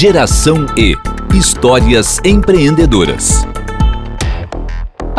Geração E Histórias empreendedoras.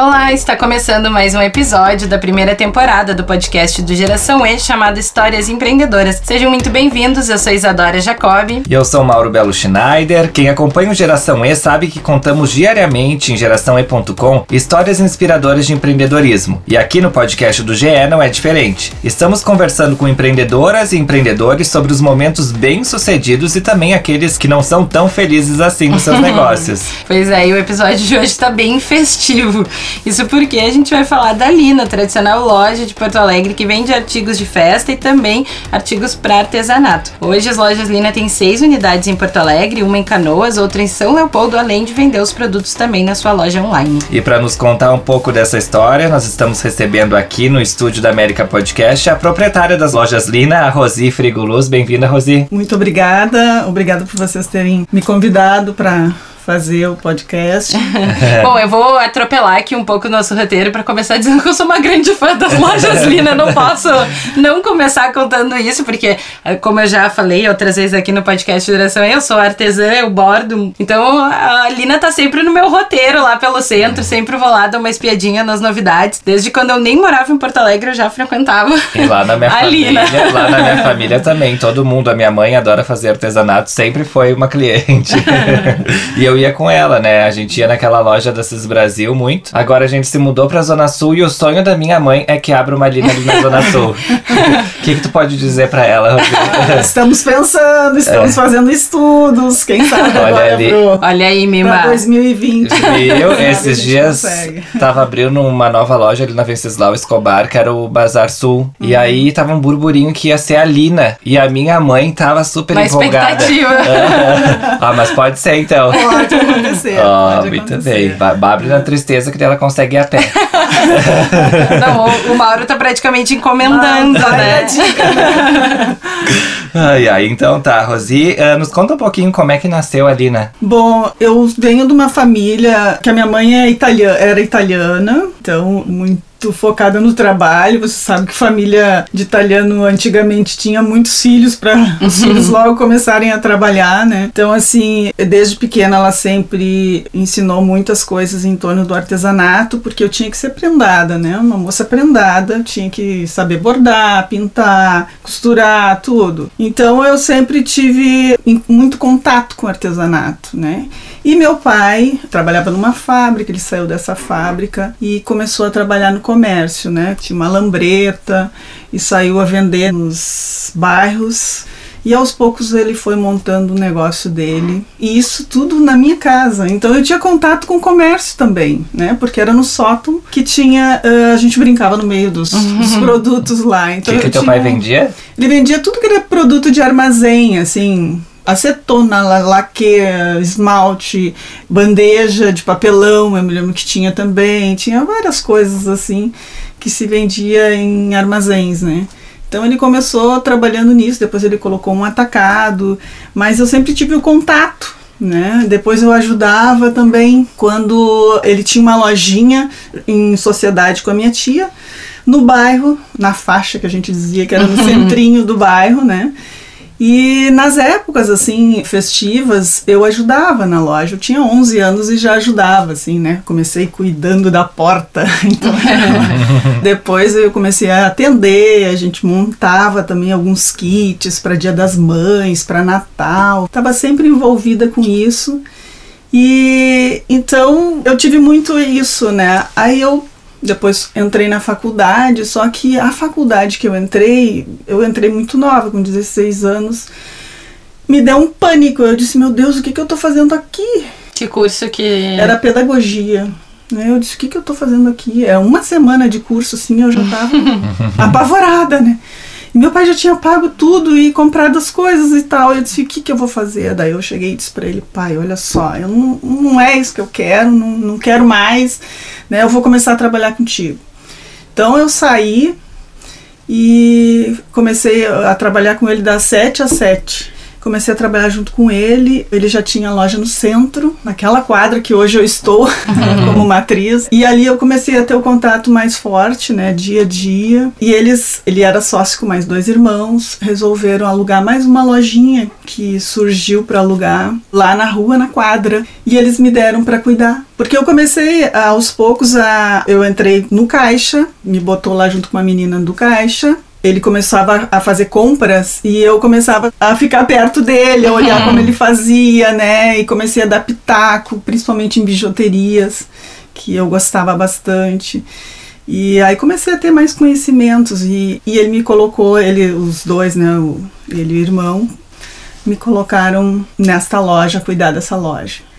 Olá, está começando mais um episódio da primeira temporada do podcast do Geração E chamado Histórias Empreendedoras. Sejam muito bem-vindos, eu sou Isadora Jacobi. E eu sou Mauro Belo Schneider. Quem acompanha o Geração E sabe que contamos diariamente em geraçãoe.com histórias inspiradoras de empreendedorismo. E aqui no podcast do GE não é diferente. Estamos conversando com empreendedoras e empreendedores sobre os momentos bem-sucedidos e também aqueles que não são tão felizes assim nos seus negócios. Pois é, e o episódio de hoje está bem festivo. Isso porque a gente vai falar da Lina, tradicional loja de Porto Alegre que vende artigos de festa e também artigos para artesanato. Hoje as lojas Lina têm seis unidades em Porto Alegre, uma em Canoas, outra em São Leopoldo, além de vender os produtos também na sua loja online. E para nos contar um pouco dessa história, nós estamos recebendo aqui no estúdio da América Podcast a proprietária das lojas Lina, a Rosi Frigoluz. Bem-vinda, Rosi. Muito obrigada. Obrigada por vocês terem me convidado para fazer o podcast. Bom, eu vou atropelar aqui um pouco o nosso roteiro para começar dizendo que eu sou uma grande fã das lojas Lina. Não posso não começar contando isso, porque, como eu já falei outras vezes aqui no podcast de Direção, eu sou artesã, eu bordo. Então a Lina tá sempre no meu roteiro lá pelo centro, sempre vou lá dar uma espiadinha nas novidades. Desde quando eu nem morava em Porto Alegre, eu já frequentava. E lá na minha a família, Lina. lá na minha família também, todo mundo, a minha mãe adora fazer artesanato, sempre foi uma cliente. e eu eu ia com ela, né? A gente ia naquela loja da Cis Brasil muito. Agora a gente se mudou pra Zona Sul e o sonho da minha mãe é que abra uma linha ali na Zona Sul. O que, que tu pode dizer pra ela, Rodrigo? Estamos pensando, estamos é. fazendo estudos, quem sabe Olha agora ali. Pro, Olha aí, Mima. Pra 2020. Eu, esses dias, consegue. tava abrindo uma nova loja ali na Venceslau Escobar, que era o Bazar Sul. Uhum. E aí tava um burburinho que ia ser a Lina. E a minha mãe tava super uma empolgada. expectativa. ah, mas pode ser então. Pode acontecer. Oh, pode muito acontecer. bem. Babre na tristeza que ela consegue ir a pé. Não, o, o Mauro tá praticamente encomendando, ah, né? ai, ai, então tá, Rosi, uh, nos conta um pouquinho como é que nasceu a Lina. Bom, eu venho de uma família que a minha mãe é italiana, era italiana, então muito muito focada no trabalho. Você sabe que família de italiano antigamente tinha muitos filhos para os uhum. filhos logo começarem a trabalhar, né? Então, assim, desde pequena ela sempre ensinou muitas coisas em torno do artesanato, porque eu tinha que ser prendada, né? Uma moça prendada, tinha que saber bordar, pintar, costurar, tudo. Então, eu sempre tive muito contato com artesanato, né? E meu pai trabalhava numa fábrica, ele saiu dessa fábrica e começou a trabalhar no comércio, né? Tinha uma lambreta e saiu a vender nos bairros. E aos poucos ele foi montando o negócio dele. E isso tudo na minha casa. Então eu tinha contato com o comércio também, né? Porque era no sótão que tinha. Uh, a gente brincava no meio dos, uhum. dos produtos lá. Então o que, que teu pai vendia? Ele vendia tudo que era produto de armazém, assim acetona, laque, esmalte, bandeja de papelão, eu me lembro que tinha também, tinha várias coisas assim que se vendia em armazéns, né? Então ele começou trabalhando nisso, depois ele colocou um atacado, mas eu sempre tive o contato, né? Depois eu ajudava também quando ele tinha uma lojinha em sociedade com a minha tia, no bairro, na faixa que a gente dizia que era no centrinho do bairro, né? E nas épocas assim festivas, eu ajudava na loja. Eu tinha 11 anos e já ajudava assim, né? Comecei cuidando da porta. Então, depois eu comecei a atender, a gente montava também alguns kits para Dia das Mães, para Natal. Tava sempre envolvida com isso. E então eu tive muito isso, né? Aí eu depois entrei na faculdade, só que a faculdade que eu entrei, eu entrei muito nova, com 16 anos. Me deu um pânico. Eu disse, meu Deus, o que, que eu tô fazendo aqui? Que curso que. Era pedagogia. Eu disse, o que, que eu tô fazendo aqui? É uma semana de curso, assim, eu já tava apavorada, né? E meu pai já tinha pago tudo e comprado as coisas e tal. Eu disse, o que, que eu vou fazer? Daí eu cheguei e disse para ele, pai, olha só, eu não, não é isso que eu quero, não, não quero mais, né? Eu vou começar a trabalhar contigo. Então eu saí e comecei a trabalhar com ele das 7 às 7. Comecei a trabalhar junto com ele. Ele já tinha loja no centro, naquela quadra que hoje eu estou como matriz. E ali eu comecei a ter o contato mais forte, né, dia a dia. E eles, ele era sócio com mais dois irmãos, resolveram alugar mais uma lojinha que surgiu para alugar lá na rua, na quadra. E eles me deram para cuidar. Porque eu comecei aos poucos a. Eu entrei no caixa, me botou lá junto com uma menina do caixa, ele começava a fazer compras e eu começava a ficar perto dele, a olhar como ele fazia, né? E comecei a dar pitaco, principalmente em bijuterias, que eu gostava bastante. E aí comecei a ter mais conhecimentos e, e ele me colocou, ele, os dois, né? O, ele e o irmão, me colocaram nesta loja, cuidar dessa loja.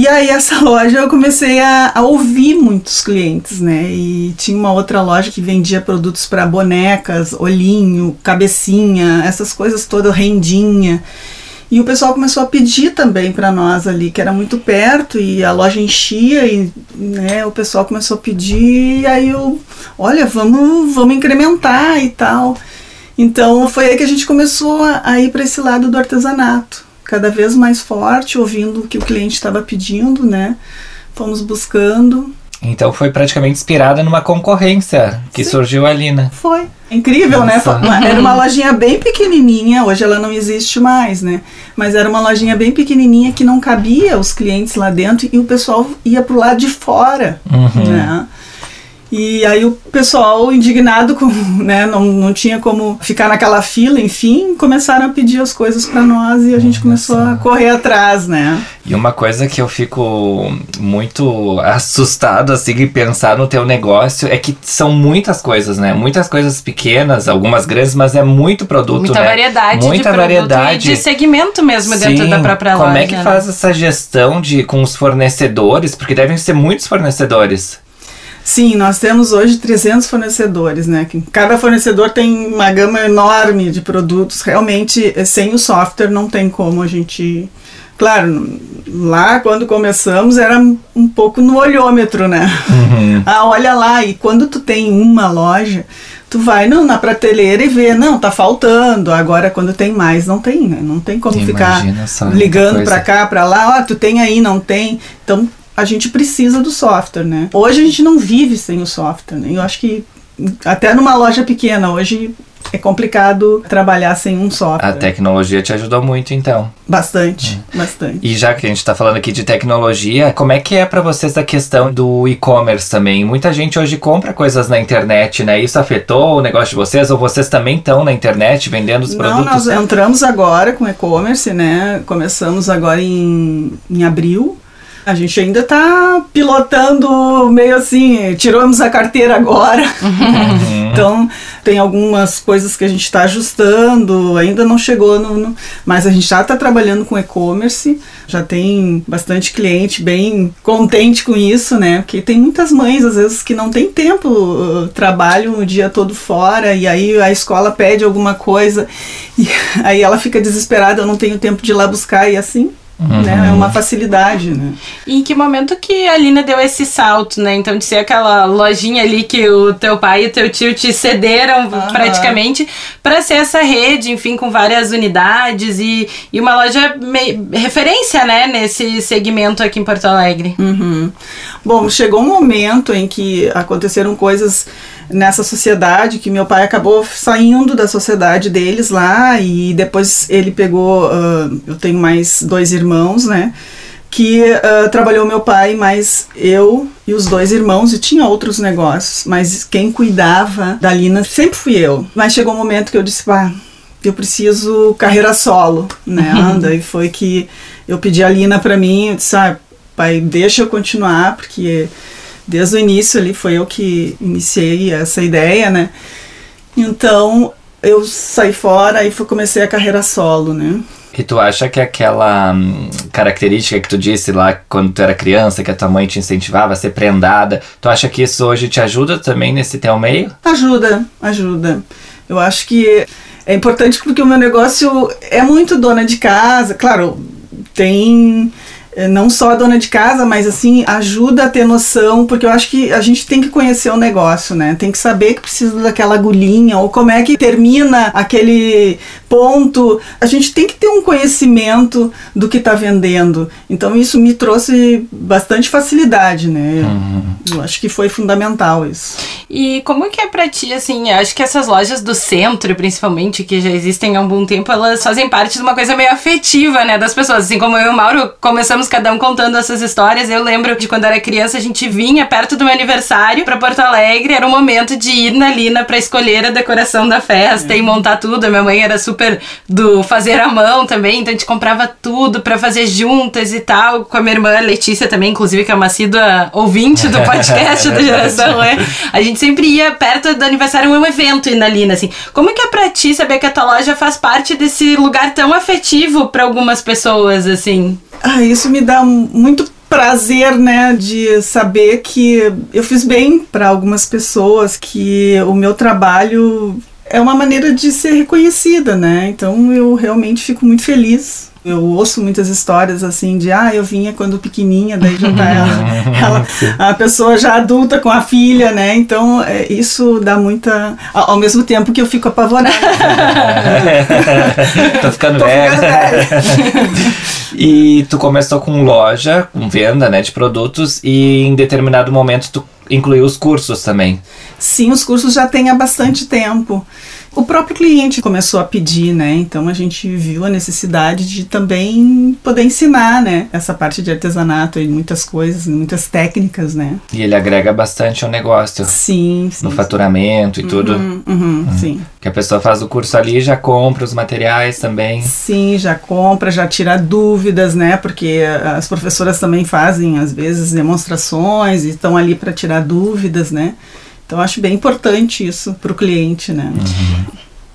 E aí essa loja eu comecei a, a, ouvir muitos clientes, né? E tinha uma outra loja que vendia produtos para bonecas, olhinho, cabecinha, essas coisas todas, rendinha. E o pessoal começou a pedir também para nós ali, que era muito perto e a loja enchia e né, o pessoal começou a pedir e aí eu, olha, vamos, vamos incrementar e tal. Então foi aí que a gente começou a, a ir para esse lado do artesanato cada vez mais forte, ouvindo o que o cliente estava pedindo, né? Fomos buscando. Então foi praticamente inspirada numa concorrência que Sim. surgiu ali, né? Foi. Incrível, né? Nossa. né? Era uma lojinha bem pequenininha, hoje ela não existe mais, né? Mas era uma lojinha bem pequenininha que não cabia os clientes lá dentro e o pessoal ia pro lado de fora, uhum. né? E aí o pessoal indignado com, né, não, não tinha como ficar naquela fila, enfim, começaram a pedir as coisas para nós e a gente começou a correr atrás, né? E uma coisa que eu fico muito assustado assim em pensar no teu negócio é que são muitas coisas, né? Muitas coisas pequenas, algumas grandes, mas é muito produto, Muita né? variedade Muita de variedade de segmento mesmo Sim. dentro da própria Como loja. Como é que né? faz essa gestão de com os fornecedores? Porque devem ser muitos fornecedores. Sim, nós temos hoje 300 fornecedores, né? Cada fornecedor tem uma gama enorme de produtos. Realmente, eh, sem o software não tem como a gente. Claro, lá quando começamos era um pouco no olhômetro, né? Uhum. ah, olha lá, e quando tu tem uma loja, tu vai não, na prateleira e vê, não, tá faltando. Agora, quando tem mais, não tem, né? Não tem como Imagina ficar ligando para cá, para lá, ó, oh, tu tem aí, não tem. Então, a gente precisa do software, né? Hoje a gente não vive sem o software, né? Eu acho que até numa loja pequena hoje é complicado trabalhar sem um software. A tecnologia te ajudou muito, então. Bastante, é. bastante. E já que a gente está falando aqui de tecnologia, como é que é para vocês a questão do e-commerce também? Muita gente hoje compra coisas na internet, né? Isso afetou o negócio de vocês? Ou vocês também estão na internet vendendo os Não, produtos? nós entramos agora com e-commerce, né? Começamos agora em, em abril. A gente ainda está pilotando meio assim, tiramos a carteira agora. Uhum. então, tem algumas coisas que a gente está ajustando, ainda não chegou no, no, Mas a gente já está trabalhando com e-commerce, já tem bastante cliente bem contente com isso, né? Porque tem muitas mães, às vezes, que não tem tempo, uh, trabalham o dia todo fora, e aí a escola pede alguma coisa, e aí ela fica desesperada, eu não tenho tempo de ir lá buscar, e assim Uhum. Né? É uma facilidade, né? E em que momento que a Lina deu esse salto, né? Então, de ser aquela lojinha ali que o teu pai e o teu tio te cederam uhum. praticamente para ser essa rede, enfim, com várias unidades e, e uma loja referência, né? Nesse segmento aqui em Porto Alegre. Uhum. Bom, chegou um momento em que aconteceram coisas nessa sociedade que meu pai acabou saindo da sociedade deles lá e depois ele pegou uh, eu tenho mais dois irmãos né que uh, trabalhou meu pai mas eu e os dois irmãos e tinha outros negócios mas quem cuidava da Lina sempre fui eu. Mas chegou um momento que eu disse pá eu preciso carreira solo né anda e foi que eu pedi a Lina para mim eu disse ah, pai deixa eu continuar porque desde o início ali foi eu que iniciei essa ideia, né? Então eu saí fora e comecei a carreira solo, né? E tu acha que aquela hum, característica que tu disse lá quando tu era criança, que a tua mãe te incentivava a ser prendada, tu acha que isso hoje te ajuda também nesse teu meio? Ajuda, ajuda. Eu acho que é importante porque o meu negócio é muito dona de casa. Claro, tem não só a dona de casa, mas assim, ajuda a ter noção, porque eu acho que a gente tem que conhecer o negócio, né? Tem que saber que precisa daquela agulhinha, ou como é que termina aquele ponto. A gente tem que ter um conhecimento do que está vendendo. Então isso me trouxe bastante facilidade, né? Uhum. Eu acho que foi fundamental isso. E como que é pra ti, assim, acho que essas lojas do centro, principalmente, que já existem há um bom tempo, elas fazem parte de uma coisa meio afetiva, né, das pessoas. Assim como eu e o Mauro começamos cada um contando essas histórias, eu lembro de quando era criança, a gente vinha perto do meu aniversário para Porto Alegre, era o momento de ir na Lina para escolher a decoração da festa é. e montar tudo. A minha mãe era super do fazer à mão também, então a gente comprava tudo para fazer juntas e tal, com a minha irmã Letícia também, inclusive, que é uma assídua ouvinte do podcast da geração, né? A gente sempre ia perto do aniversário, um evento ir na Lina, assim. Como que é pra ti saber que a tua loja faz parte desse lugar tão afetivo para algumas pessoas, assim? Ah, isso me dá muito prazer, né, de saber que eu fiz bem para algumas pessoas, que o meu trabalho é uma maneira de ser reconhecida, né? Então eu realmente fico muito feliz. Eu ouço muitas histórias assim de ah, eu vinha quando pequenininha, daí já tá ela, ela a pessoa já adulta com a filha, né? Então é, isso dá muita. Ao mesmo tempo que eu fico apavorada. Tô ficando velha. e tu começou com loja, com venda, né, de produtos e em determinado momento tu incluiu os cursos também. Sim, os cursos já tem há bastante tempo. O próprio cliente começou a pedir, né? Então a gente viu a necessidade de também poder ensinar, né? Essa parte de artesanato e muitas coisas, muitas técnicas, né? E ele agrega bastante ao negócio. Sim, sim. No faturamento e tudo. Uhum, uhum, uhum. Sim. Que a pessoa faz o curso ali já compra os materiais também. Sim, já compra, já tira dúvidas, né? Porque as professoras também fazem, às vezes, demonstrações e estão ali para tirar dúvidas, né? Então, acho bem importante isso para o cliente, né? Uhum.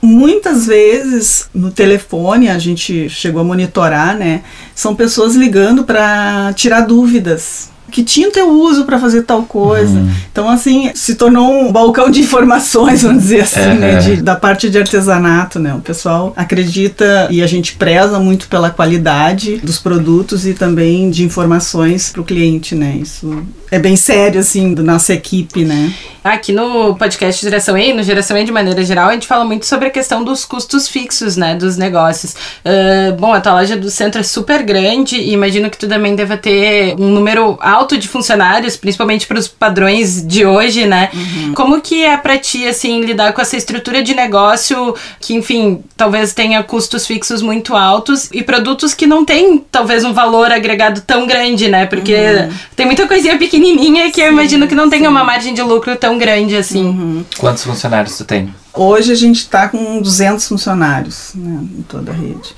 Muitas vezes no telefone a gente chegou a monitorar, né? São pessoas ligando para tirar dúvidas que tinta eu uso para fazer tal coisa. Uhum. Então, assim, se tornou um balcão de informações, vamos dizer assim, uhum. né? De, da parte de artesanato, né? O pessoal acredita e a gente preza muito pela qualidade dos produtos e também de informações para o cliente, né? Isso é bem sério, assim, da nossa equipe, né? Aqui no podcast Geração E, no Geração E de maneira geral, a gente fala muito sobre a questão dos custos fixos, né, dos negócios. Uh, bom, a tua loja do centro é super grande e imagino que tu também deva ter um número alto de funcionários, principalmente para os padrões de hoje, né? Uhum. Como que é para ti, assim, lidar com essa estrutura de negócio que, enfim, talvez tenha custos fixos muito altos e produtos que não têm, talvez, um valor agregado tão grande, né? Porque uhum. tem muita coisinha pequenininha que sim, eu imagino que não tenha uma margem de lucro tão grande assim. Uhum. Quantos funcionários tu tem? Hoje a gente está com 200 funcionários né, em toda a rede.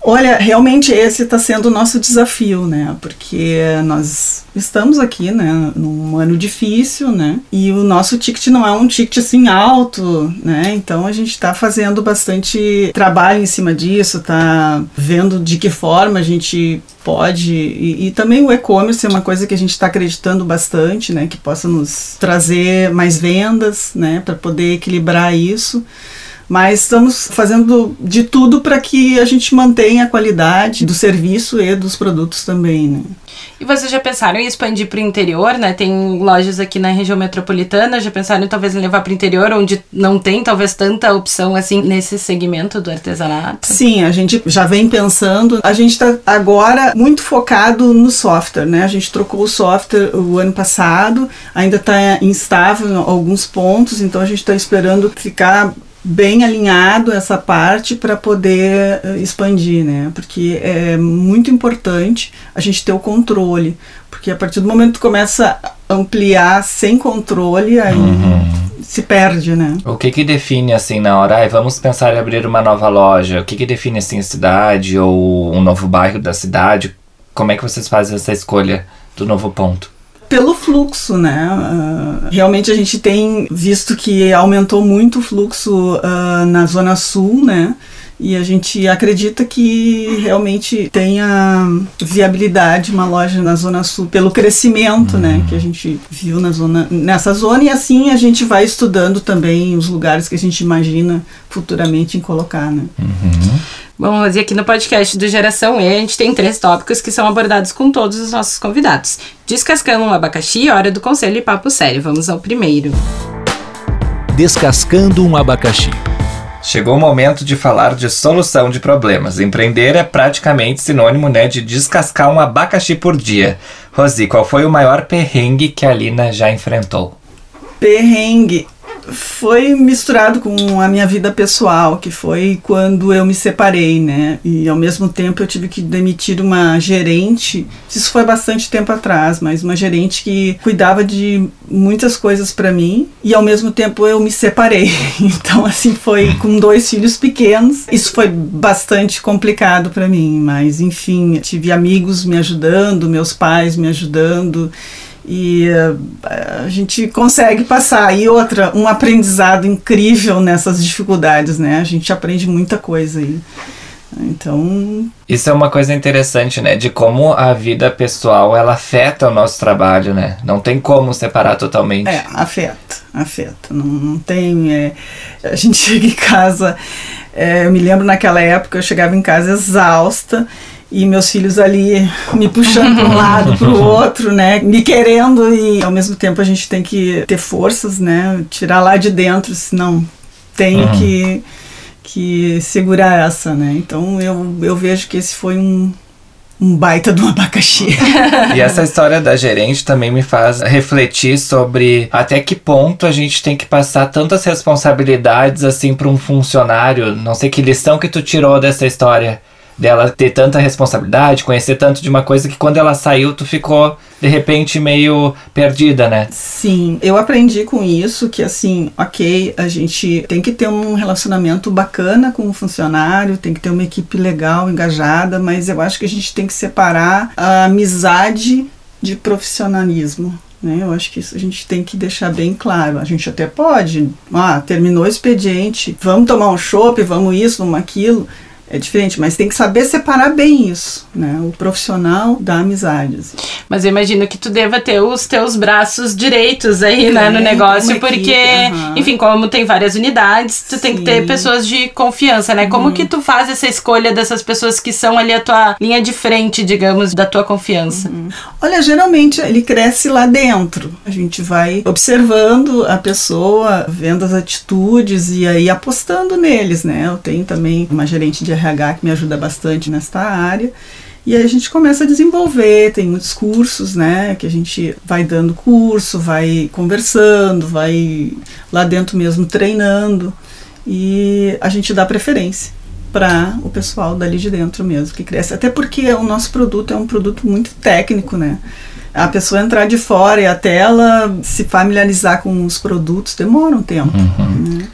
Olha, realmente esse está sendo o nosso desafio, né? Porque nós estamos aqui, né, num ano difícil, né? E o nosso ticket não é um ticket assim alto, né? Então a gente está fazendo bastante trabalho em cima disso, tá vendo de que forma a gente pode e, e também o e-commerce é uma coisa que a gente está acreditando bastante, né? Que possa nos trazer mais vendas, né? Para poder equilibrar isso. Mas estamos fazendo de tudo para que a gente mantenha a qualidade do serviço e dos produtos também, né? E vocês já pensaram em expandir para o interior, né? Tem lojas aqui na região metropolitana, já pensaram em talvez levar para o interior, onde não tem talvez tanta opção assim nesse segmento do artesanato? Sim, a gente já vem pensando. A gente está agora muito focado no software, né? A gente trocou o software o ano passado, ainda está instável em alguns pontos, então a gente está esperando ficar bem alinhado essa parte para poder uh, expandir, né? Porque é muito importante a gente ter o controle, porque a partir do momento que começa a ampliar sem controle, aí uhum. se perde, né? O que que define assim na hora, ai, vamos pensar em abrir uma nova loja? O que que define assim a cidade ou um novo bairro da cidade? Como é que vocês fazem essa escolha do novo ponto? Pelo fluxo, né? Uh, realmente a gente tem visto que aumentou muito o fluxo uh, na Zona Sul, né? E a gente acredita que realmente tenha viabilidade uma loja na Zona Sul pelo crescimento, né, uhum. né, que a gente viu na zona, nessa zona e assim a gente vai estudando também os lugares que a gente imagina futuramente em colocar, né. Uhum. Bom, Rosi, aqui no podcast do Geração E, a gente tem três tópicos que são abordados com todos os nossos convidados. Descascando um abacaxi, hora do conselho e papo sério. Vamos ao primeiro. Descascando um abacaxi. Chegou o momento de falar de solução de problemas. Empreender é praticamente sinônimo né, de descascar um abacaxi por dia. Rosi, qual foi o maior perrengue que a Lina já enfrentou? Perrengue foi misturado com a minha vida pessoal, que foi quando eu me separei, né? E ao mesmo tempo eu tive que demitir uma gerente. Isso foi bastante tempo atrás, mas uma gerente que cuidava de muitas coisas para mim e ao mesmo tempo eu me separei. Então assim foi com dois filhos pequenos. Isso foi bastante complicado para mim, mas enfim, tive amigos me ajudando, meus pais me ajudando e uh, a gente consegue passar. E outra, um aprendizado incrível nessas dificuldades, né? A gente aprende muita coisa aí. Então. Isso é uma coisa interessante, né? De como a vida pessoal ela afeta o nosso trabalho, né? Não tem como separar totalmente. É, afeta, afeta. Não, não tem. É, a gente chega em casa. É, eu me lembro naquela época, eu chegava em casa exausta e meus filhos ali me puxando para um lado, para o outro, né? Me querendo e ao mesmo tempo a gente tem que ter forças, né? Tirar lá de dentro, senão tem uhum. que, que segurar essa, né? Então eu, eu vejo que esse foi um, um baita do abacaxi. e essa história da gerente também me faz refletir sobre até que ponto a gente tem que passar tantas responsabilidades assim para um funcionário. Não sei que lição que tu tirou dessa história dela ter tanta responsabilidade, conhecer tanto de uma coisa que quando ela saiu tu ficou de repente meio perdida, né? Sim, eu aprendi com isso que assim, ok, a gente tem que ter um relacionamento bacana com o funcionário, tem que ter uma equipe legal, engajada, mas eu acho que a gente tem que separar a amizade de profissionalismo. Né? Eu acho que isso a gente tem que deixar bem claro. A gente até pode, ah, terminou o expediente, vamos tomar um chopp, vamos isso, vamos aquilo é diferente, mas tem que saber separar bem isso, né? O profissional da amizade. Assim. Mas eu imagino que tu deva ter os teus braços direitos aí, é, né, no negócio, porque, enfim, como tem várias unidades, tu Sim. tem que ter pessoas de confiança, né? Como uhum. que tu faz essa escolha dessas pessoas que são ali a tua linha de frente, digamos, da tua confiança? Uhum. Olha, geralmente ele cresce lá dentro. A gente vai observando a pessoa, vendo as atitudes e aí apostando neles, né? Eu tenho também uma gerente de RH que me ajuda bastante nesta área. E aí a gente começa a desenvolver, tem muitos cursos, né, que a gente vai dando curso, vai conversando, vai lá dentro mesmo treinando e a gente dá preferência para o pessoal dali de dentro mesmo que cresce. Até porque o nosso produto é um produto muito técnico, né? A pessoa entrar de fora e até ela se familiarizar com os produtos demora um tempo. Uhum. Né?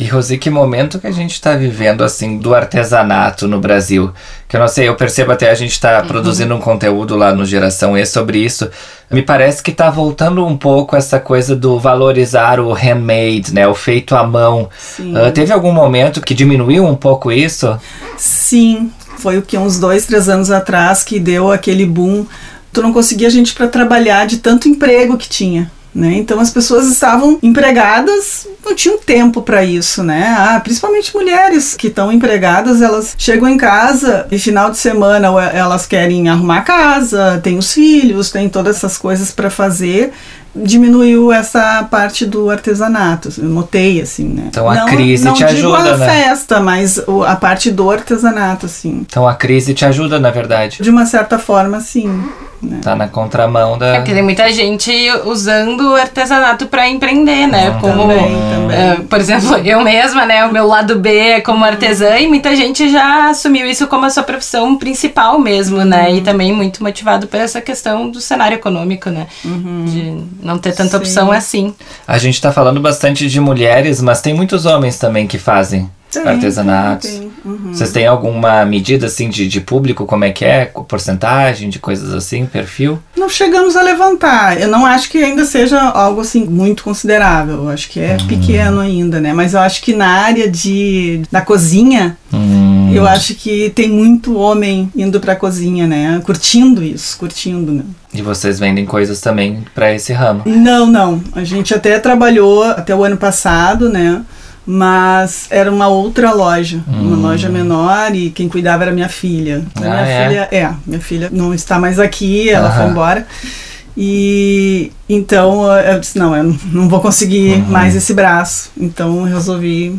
E Rosi, que momento que a gente está vivendo assim do artesanato no Brasil? Que eu não sei, eu percebo até a gente está uhum. produzindo um conteúdo lá no Geração E sobre isso. Me parece que está voltando um pouco essa coisa do valorizar o handmade, né? O feito à mão. Uh, teve algum momento que diminuiu um pouco isso? Sim, foi o que uns dois, três anos atrás que deu aquele boom. Tu não conseguia gente para trabalhar de tanto emprego que tinha. Né? Então as pessoas estavam empregadas, não tinham tempo para isso, né? Ah, principalmente mulheres que estão empregadas, elas chegam em casa e final de semana elas querem arrumar a casa, tem os filhos, tem todas essas coisas para fazer diminuiu essa parte do artesanato, eu notei assim, né? Então a não, crise não te ajuda, a né? festa, mas a parte do artesanato, assim. Então a crise te ajuda, na verdade. De uma certa forma, sim. Né? Tá na contramão da. É porque tem muita gente usando o artesanato para empreender, né? Hum, como, também, também. Uh, por exemplo, eu mesma, né? O meu lado B é como artesã e muita gente já assumiu isso como a sua profissão principal mesmo, né? E uhum. também muito motivado por essa questão do cenário econômico, né? Uhum. De não ter tanta Sim. opção assim. A gente tá falando bastante de mulheres, mas tem muitos homens também que fazem tem, artesanatos. Tem, tem. Uhum. Vocês têm alguma medida assim de, de público? Como é que é? Porcentagem de coisas assim, perfil? Não chegamos a levantar. Eu não acho que ainda seja algo assim muito considerável. Eu acho que é uhum. pequeno ainda, né? Mas eu acho que na área de da cozinha, uhum. eu acho que tem muito homem indo pra cozinha, né? Curtindo isso, curtindo, né? E vocês vendem coisas também para esse ramo? Não, não. A gente até trabalhou até o ano passado, né? Mas era uma outra loja, uma loja menor e quem cuidava era minha filha. Então, Hum. Ah, minha é? filha, é, minha filha não está mais aqui, ela Aham. foi embora. E então eu disse, não, eu não vou conseguir Uhum. mais esse braço. Então eu resolvi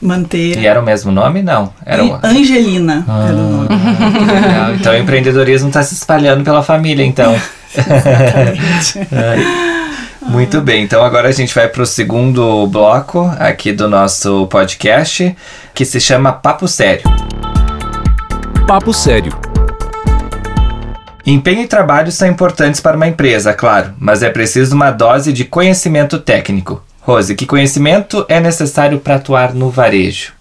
manter. E era o mesmo nome? Não. Era um... Angelina Ah. era o nome. Que legal. Então o empreendedorismo está se espalhando pela família, então. Ai. Muito bem, então agora a gente vai para o segundo bloco aqui do nosso podcast, que se chama Papo Sério. Papo Sério. Empenho e trabalho são importantes para uma empresa, claro, mas é preciso uma dose de conhecimento técnico. Rose, que conhecimento é necessário para atuar no varejo?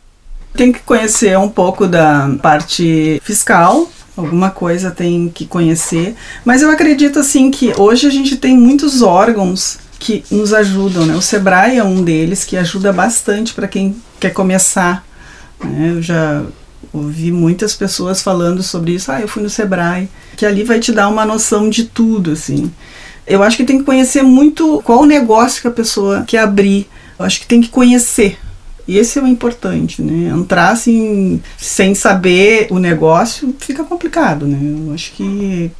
Tem que conhecer um pouco da parte fiscal, alguma coisa tem que conhecer. Mas eu acredito assim que hoje a gente tem muitos órgãos que nos ajudam, né? O Sebrae é um deles que ajuda bastante para quem quer começar. né? Eu já ouvi muitas pessoas falando sobre isso. Ah, eu fui no Sebrae, que ali vai te dar uma noção de tudo, assim. Eu acho que tem que conhecer muito qual o negócio que a pessoa quer abrir. Eu acho que tem que conhecer. E esse é o importante, né? Entrar assim, sem saber o negócio, fica complicado, né? Eu acho que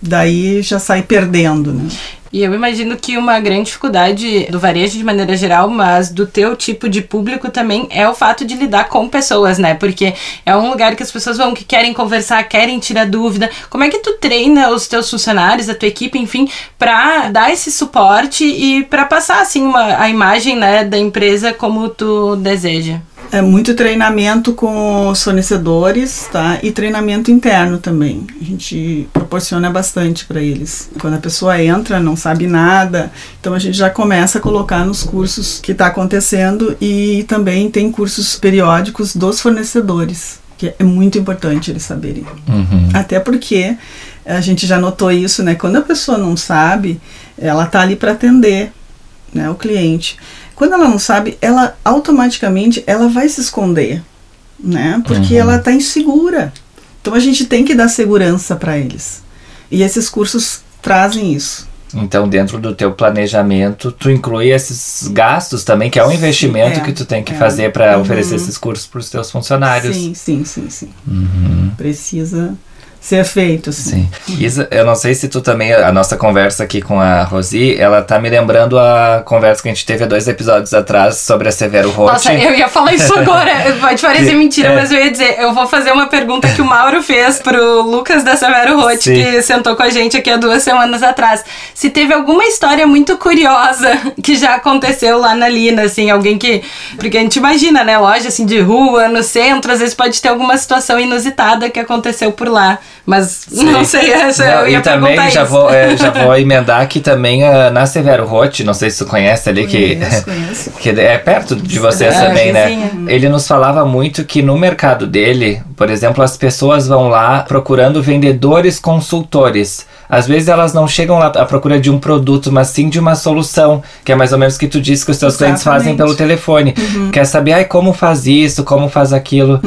daí já sai perdendo, né? E eu imagino que uma grande dificuldade do varejo de maneira geral, mas do teu tipo de público também é o fato de lidar com pessoas, né? Porque é um lugar que as pessoas vão que querem conversar, querem tirar dúvida. Como é que tu treina os teus funcionários, a tua equipe, enfim, para dar esse suporte e para passar assim uma, a imagem, né, da empresa como tu deseja? É muito treinamento com os fornecedores, tá? E treinamento interno também. A gente proporciona bastante para eles. Quando a pessoa entra, não sabe nada, então a gente já começa a colocar nos cursos que está acontecendo e também tem cursos periódicos dos fornecedores, que é muito importante eles saberem. Uhum. Até porque a gente já notou isso, né? Quando a pessoa não sabe, ela tá ali para atender, né, o cliente. Quando ela não sabe, ela automaticamente ela vai se esconder, né? Porque Uhum. ela tá insegura. Então a gente tem que dar segurança para eles. E esses cursos trazem isso. Então, dentro do teu planejamento, tu inclui esses gastos também, que é um investimento é, que tu tem que é. fazer para Uhum. oferecer esses cursos para os teus funcionários. Sim, sim, sim, sim. Uhum. Precisa ser feito, assim. Sim. Isa, eu não sei se tu também, a nossa conversa aqui com a Rosi, ela tá me lembrando a conversa que a gente teve há dois episódios atrás sobre a Severo Roth. Nossa, eu ia falar isso agora. Pode parecer mentira, É. mas eu ia dizer, eu vou fazer uma pergunta que o Mauro fez pro Lucas da Severo Roth, Sim. que sentou com a gente aqui há duas semanas atrás. Se teve alguma história muito curiosa que já aconteceu lá na Lina, assim, alguém que. Porque a gente imagina, né? Loja assim de rua, no centro, às vezes pode ter alguma situação inusitada que aconteceu por lá. Mas não sei, essa Não, eu ia e também já isso. vou, é, já vou emendar que também ah, na Severo Roth, não sei se tu conhece ali, que, Conheço, conheço. que é perto de vocês É, também, né? Ele nos falava muito que no mercado dele, por exemplo, as pessoas vão lá procurando vendedores consultores. Às vezes elas não chegam lá à procura de um produto, mas sim de uma solução, que é mais ou menos o que tu disse que os teus clientes fazem Exatamente. pelo telefone. Quer saber ai, como faz isso, como faz aquilo.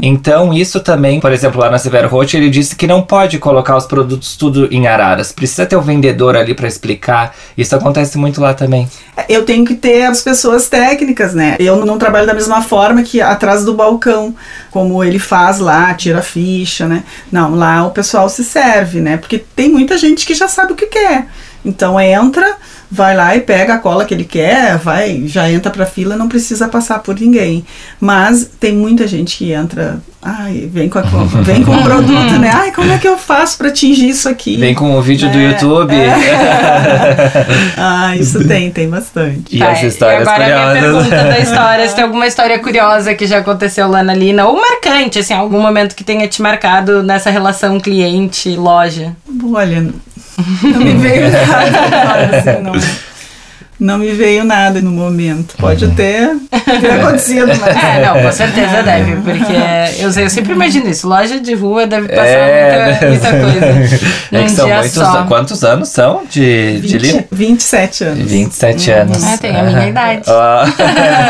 Então, isso também, por exemplo, lá na Severo Roth, ele disse que não pode colocar os produtos tudo em araras. Precisa ter o vendedor ali para explicar. Isso acontece muito lá também. Eu tenho que ter as pessoas técnicas, né? Eu não trabalho da mesma forma que atrás do balcão, como ele faz lá, tira a ficha, né? Não, lá o pessoal se serve, né? Porque tem muita gente que já sabe o que quer. Então entra, vai lá e pega a cola que ele quer, vai, já entra pra fila, não precisa passar por ninguém. Mas tem muita gente que entra, ai, vem com a, vem com o produto, né? Ai, como é que eu faço pra atingir isso aqui? Vem com o vídeo do É, YouTube. ah, isso tem, tem bastante. E Tá, as histórias e agora a minha curiosas. pergunta da história, se tem alguma história curiosa que já aconteceu lá na Lina, ou marcante, assim, algum momento que tenha te marcado nessa relação cliente-loja. Olha, não me veio nada agora, assim, não, não me veio nada no momento. Pode até ter acontecido, mas... É, não, com certeza deve, porque eu, sei- eu sempre imagino isso, loja de rua deve passar É, muita, muita coisa. É que são dia muitos só. Quantos anos são de, de 20, Lina? 27 anos. 27 anos. Ah, tem a minha idade. Ó.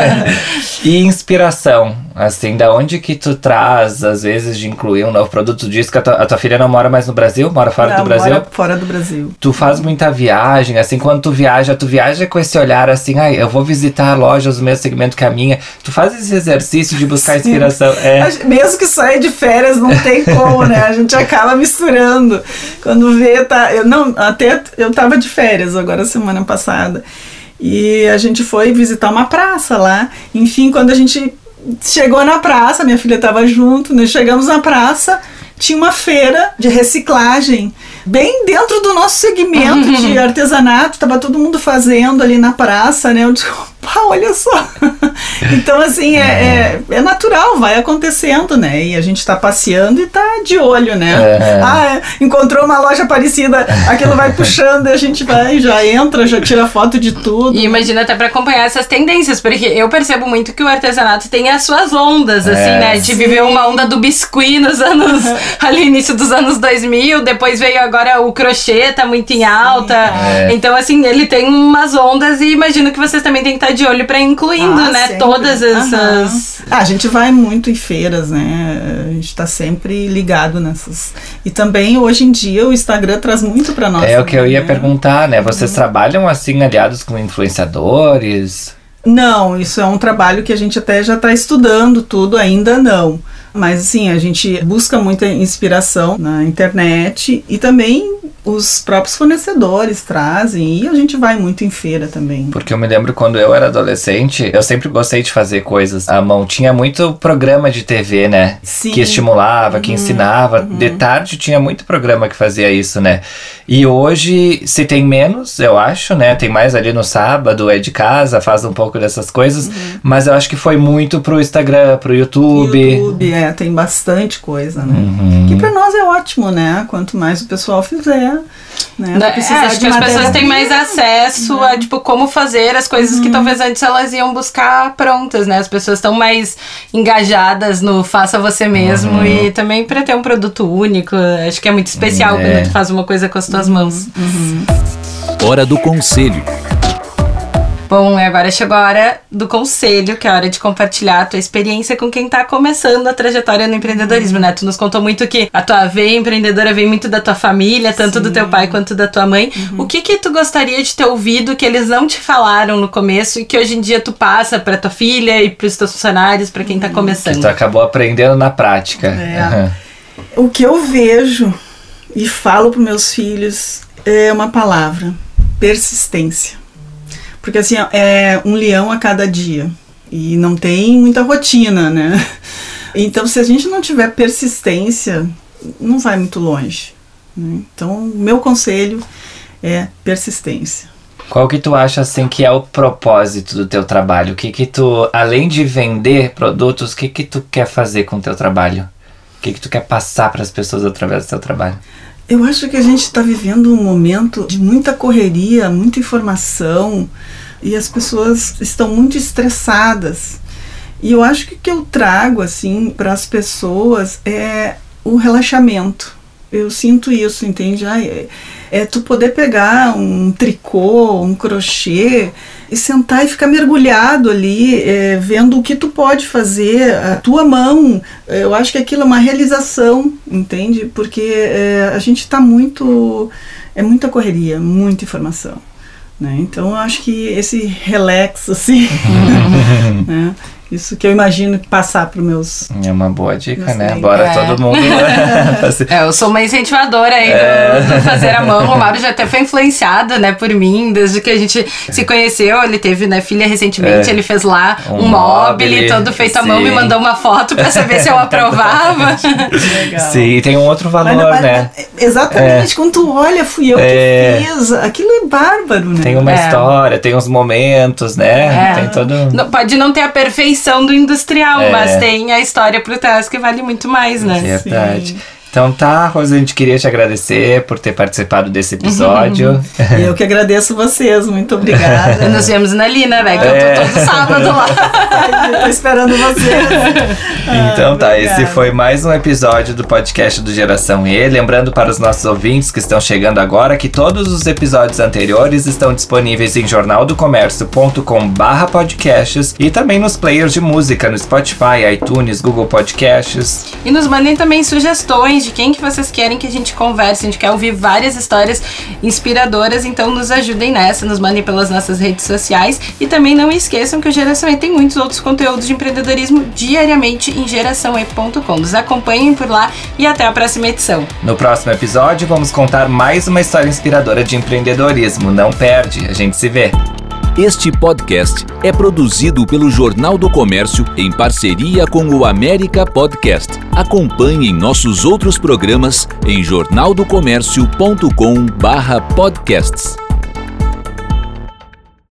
e inspiração. Assim, da onde que tu traz, às vezes, de incluir um novo produto? Tu diz que a tua, a tua filha não mora mais no Brasil, mora fora Não, do Brasil? mora fora do Brasil. Tu faz muita viagem, assim, quando tu viaja, tu viaja com esse olhar assim, ai, eu vou visitar lojas do mesmo segmento que a minha. Tu faz esse exercício de buscar Sim. inspiração. É. Mesmo que saia de férias, não tem como, né? A gente acaba misturando. Quando vê, tá. Eu, não, até eu tava de férias agora semana passada. E a gente foi visitar uma praça lá. Enfim, quando a gente chegou na praça, minha filha tava junto, nós chegamos na praça, tinha uma feira de reciclagem. Bem dentro do nosso segmento de artesanato, tava todo mundo fazendo ali na praça, né? Eu pá, olha só. Então, assim, é, é, é natural, vai acontecendo, né? E a gente tá passeando e tá de olho, né? É. Ah, é, encontrou uma loja parecida, aquilo vai puxando e a gente vai, já entra, já tira foto de tudo. E imagina até pra acompanhar essas tendências, porque eu percebo muito que o artesanato tem as suas ondas, assim, É. né? A gente Sim. viveu uma onda do biscuit nos anos, ali início dos anos 2000, depois veio agora o crochê, tá muito em alta. É. Então, assim, ele tem umas ondas e imagino que vocês também têm que estar de olho pra ir incluindo, Ah, né? sempre. Todas essas. Ah, a gente vai muito em feiras, né? A gente tá sempre ligado nessas. E também hoje em dia o Instagram traz muito pra nós. É o que eu ia né? perguntar, né? Vocês trabalham assim, aliados com influenciadores? Não, isso é um trabalho que a gente até já está estudando tudo, ainda não. Mas assim, a gente busca muita inspiração na internet e também os próprios fornecedores trazem e a gente vai muito em feira também. Porque eu me lembro quando eu era adolescente, eu sempre gostei de fazer coisas à mão. Tinha muito programa de TV, né? Sim. Que estimulava, que ensinava. De tarde tinha muito programa que fazia isso, né? E hoje se tem menos, eu acho, né? Tem mais ali no sábado, é de casa, faz um pouco dessas coisas. Mas eu acho que foi muito pro Instagram, pro YouTube. YouTube, é, tem bastante coisa, né? Uhum. Que pra nós é ótimo, né? Quanto mais o pessoal fizer, né? Né, Pra é, acho de que as pessoas têm mais acesso a, tipo, como fazer as coisas que talvez antes elas iam buscar prontas, né? As pessoas estão mais engajadas no faça você mesmo e também pra ter um produto único. Acho que é muito especial É. quando tu faz uma coisa com as tuas mãos. Hora do conselho. Bom, e agora chegou a hora do conselho, que é a hora de compartilhar a tua experiência com quem tá começando a trajetória no empreendedorismo, né? Tu nos contou muito que a tua veia empreendedora vem muito da tua família, tanto do teu pai quanto da tua mãe. O que que tu gostaria de ter ouvido que eles não te falaram no começo e que hoje em dia tu passa pra tua filha e pros teus funcionários, pra quem tá começando? Tu acabou aprendendo na prática. É. Aham. O que eu vejo e falo para meus filhos é uma palavra: persistência. Porque assim, é um leão a cada dia e não tem muita rotina, né? Então, se a gente não tiver persistência, não vai muito longe. né? Então, meu conselho é persistência. Qual que tu acha assim que é o propósito do teu trabalho? O que que tu, além de vender produtos, o que que tu quer fazer com o teu trabalho? O que que tu quer passar para as pessoas através do teu trabalho? Eu acho que a gente está vivendo um momento de muita correria, muita informação e as pessoas estão muito estressadas. E eu acho que o que eu trago assim para as pessoas é o relaxamento. Eu sinto isso, entende? Ai, é, é tu poder pegar um tricô, um crochê e sentar e ficar mergulhado ali, é, vendo o que tu pode fazer, a tua mão. Eu acho que aquilo é uma realização, entende? Porque é, a gente está muito. É muita correria, muita informação. Né? Então eu acho que esse relax, assim, né? Isso que eu imagino que passar para os meus. É uma boa dica, né? Gostei. Bora É. todo mundo. Assim, É, eu sou uma incentivadora aí É. do, do fazer a mão. O Mauro já até foi influenciado, né, por mim, desde que a gente se conheceu. Ele teve, né, filha recentemente, É. ele fez lá Um um, mobile, mobile, todo feito à mão, me sim. mandou uma foto pra saber se eu aprovava. Legal. Sim, tem um outro valor, Mas- mas- né? Exatamente, quando tu olha, fui eu É. que fiz. Aquilo é bárbaro, né? Tem uma É. história, tem uns momentos, né? É. Tem todo. Não- pode não ter a perfeição do industrial, É. mas tem a história por trás que vale muito mais, né? Verdade. Sim. Então tá, Rosa, a gente queria te agradecer por ter participado desse episódio. E eu que agradeço vocês, muito obrigada. Nos vemos na Lina, né? Que eu É. tô todo sábado lá. eu tô esperando vocês. Então Ah, tá, obrigada. esse foi mais um episódio do podcast do Geração E. Lembrando para os nossos ouvintes que estão chegando agora que todos os episódios anteriores estão disponíveis em jornaldocomércio.com/barra podcasts e também nos players de música no Spotify, iTunes, Google Podcasts. E nos mandem também sugestões de quem que vocês querem que a gente converse. A gente quer ouvir várias histórias inspiradoras, então nos ajudem nessa, nos mandem pelas nossas redes sociais. E também não esqueçam que o Geração E tem muitos outros conteúdos de empreendedorismo diariamente em geraçãoe.com. Nos acompanhem por lá e até a próxima edição. No próximo episódio, vamos contar mais uma história inspiradora de empreendedorismo. Não perde, a gente se vê. Este podcast é produzido pelo Jornal do Comércio em parceria com o América Podcast. Acompanhe nossos outros programas em jornaldocomércio.com/podcasts.